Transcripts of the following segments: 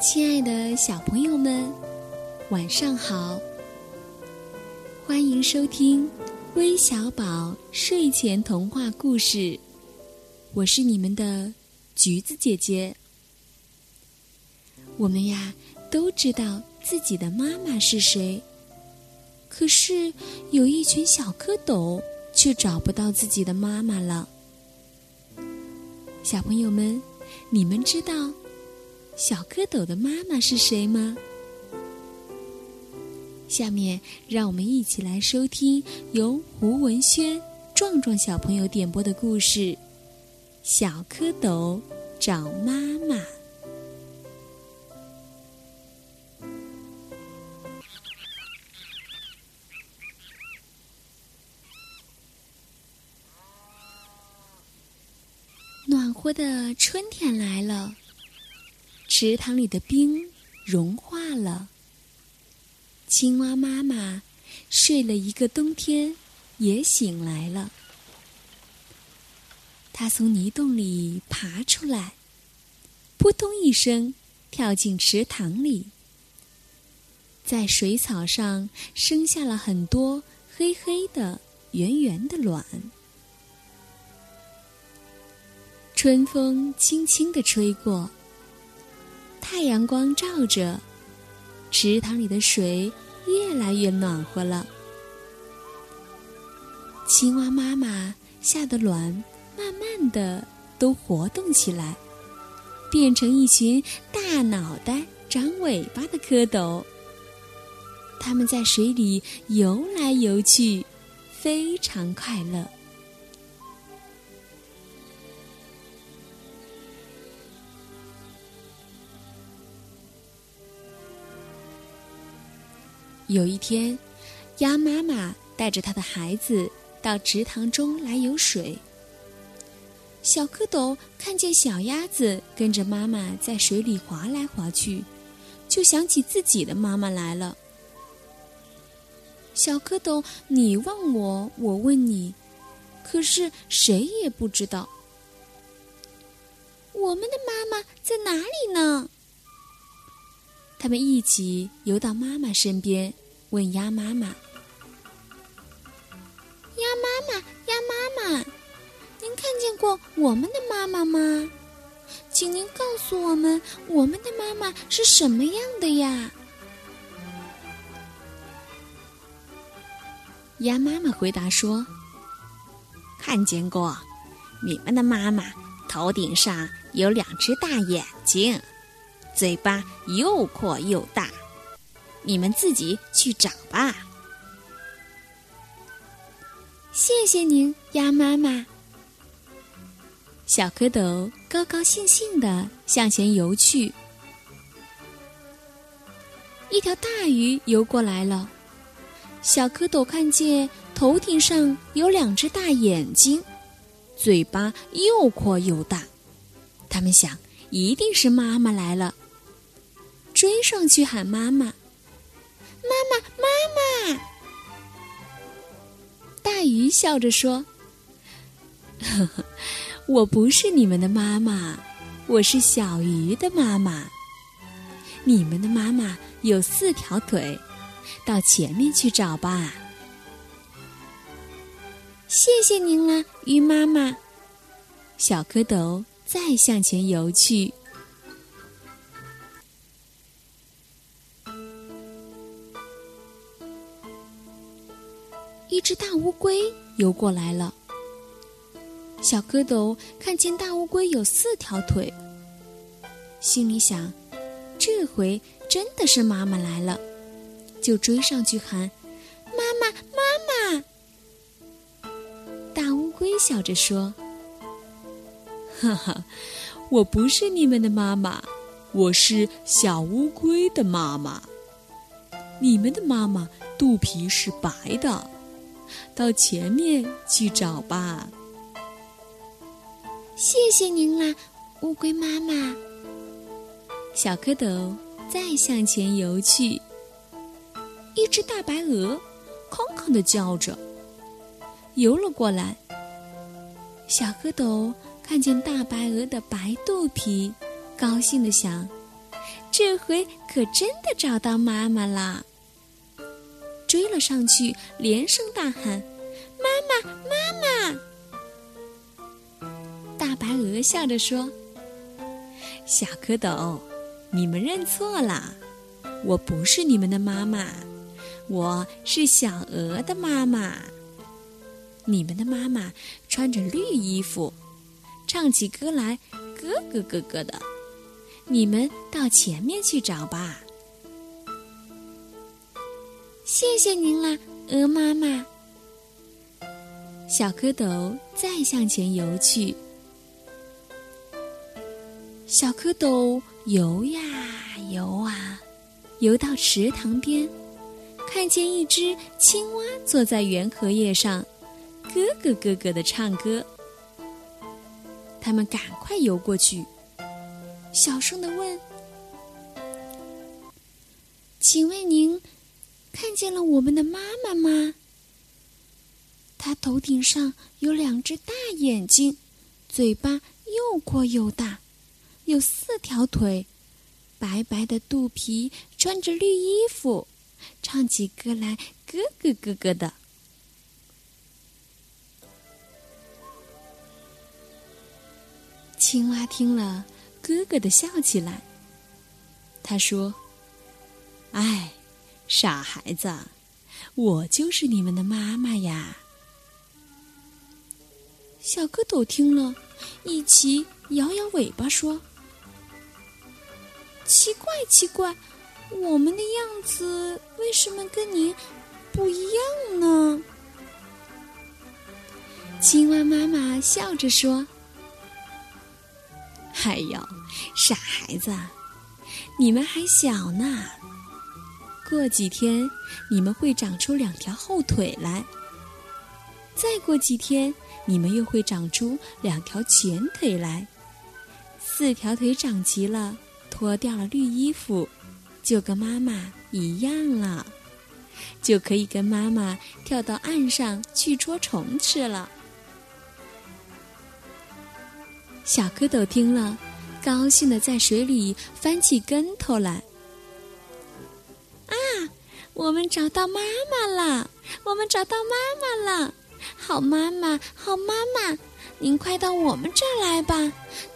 亲爱的小朋友们，晚上好！欢迎收听微小宝睡前童话故事，我是你们的橘子姐姐。我们呀都知道自己的妈妈是谁，可是有一群小蝌蚪却找不到自己的妈妈了。小朋友们，你们知道？小蝌蚪的妈妈是谁吗？下面让我们一起来收听由胡文轩、壮壮小朋友点播的故事《小蝌蚪找妈妈》。暖和的春天来了。池塘里的冰融化了，青蛙妈妈睡了一个冬天，也醒来了。它从泥洞里爬出来，扑通一声跳进池塘里，在水草上生下了很多黑黑的、圆圆的卵。春风轻轻地吹过。太阳光照着，池塘里的水越来越暖和了。青蛙妈妈下的卵慢慢的都活动起来，变成一群大脑袋、长尾巴的蝌蚪。它们在水里游来游去，非常快乐。有一天，鸭妈妈带着它的孩子到池塘中来游水。小蝌蚪看见小鸭子跟着妈妈在水里划来划去，就想起自己的妈妈来了。小蝌蚪，你问我，我问你，可是谁也不知道我们的妈妈在哪里呢？他们一起游到妈妈身边，问鸭妈妈：“鸭妈妈，鸭妈妈，您看见过我们的妈妈吗？请您告诉我们，我们的妈妈是什么样的呀？”鸭妈妈回答说：“看见过，你们的妈妈头顶上有两只大眼睛。”嘴巴又阔又大，你们自己去找吧。谢谢您，鸭妈妈。小蝌蚪高高兴兴的向前游去。一条大鱼游过来了，小蝌蚪看见头顶上有两只大眼睛，嘴巴又阔又大，他们想，一定是妈妈来了。追上去喊妈妈，妈妈，妈妈！大鱼笑着说：“呵呵，我不是你们的妈妈，我是小鱼的妈妈。你们的妈妈有四条腿，到前面去找吧。”谢谢您了，鱼妈妈。小蝌蚪再向前游去。一只大乌龟游过来了。小蝌蚪看见大乌龟有四条腿，心里想：这回真的是妈妈来了，就追上去喊：“妈妈，妈妈！”大乌龟笑着说：“哈哈，我不是你们的妈妈，我是小乌龟的妈妈。你们的妈妈肚皮是白的。”到前面去找吧。谢谢您啦，乌龟妈妈。小蝌蚪再向前游去。一只大白鹅康康的叫着，游了过来。小蝌蚪看见大白鹅的白肚皮，高兴的想：这回可真的找到妈妈了。追了上去，连声大喊：“妈妈，妈妈！”大白鹅笑着说：“小蝌蚪，你们认错了，我不是你们的妈妈，我是小鹅的妈妈。你们的妈妈穿着绿衣服，唱起歌来咯咯咯咯的。你们到前面去找吧。”谢谢您啦，鹅妈妈。小蝌蚪再向前游去。小蝌蚪游呀游啊，游到池塘边，看见一只青蛙坐在圆荷叶上，咯咯咯咯的唱歌。他们赶快游过去，小声的问：“请问您？”看见了我们的妈妈吗？她头顶上有两只大眼睛，嘴巴又阔又大，有四条腿，白白的肚皮，穿着绿衣服，唱起歌来咯咯咯咯的。青蛙听了，咯咯的笑起来。他说：“哎。”傻孩子，我就是你们的妈妈呀！小蝌蚪听了，一起摇摇尾巴说：“奇怪，奇怪，我们的样子为什么跟您不一样呢？”青蛙妈妈笑着说：“哎呦，傻孩子，你们还小呢。”过几天，你们会长出两条后腿来；再过几天，你们又会长出两条前腿来。四条腿长齐了，脱掉了绿衣服，就跟妈妈一样了，就可以跟妈妈跳到岸上去捉虫吃了。小蝌蚪听了，高兴的在水里翻起跟头来。我们找到妈妈了！我们找到妈妈了！好妈妈，好妈妈，您快到我们这儿来吧！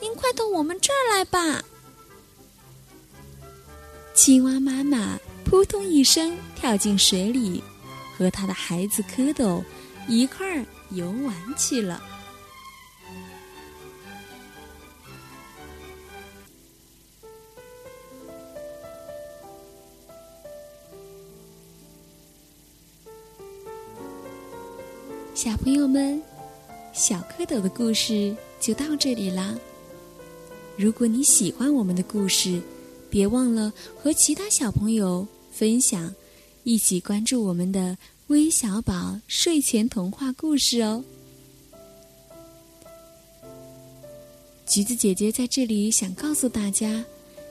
您快到我们这儿来吧！青蛙妈妈扑通一声跳进水里，和他的孩子蝌蚪一块儿游玩去了。小朋友们，小蝌蚪的故事就到这里啦。如果你喜欢我们的故事，别忘了和其他小朋友分享，一起关注我们的微小宝睡前童话故事哦。橘子姐姐在这里想告诉大家，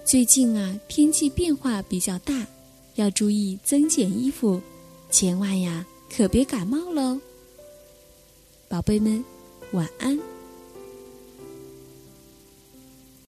最近啊天气变化比较大，要注意增减衣服，千万呀可别感冒喽。宝贝们，晚安。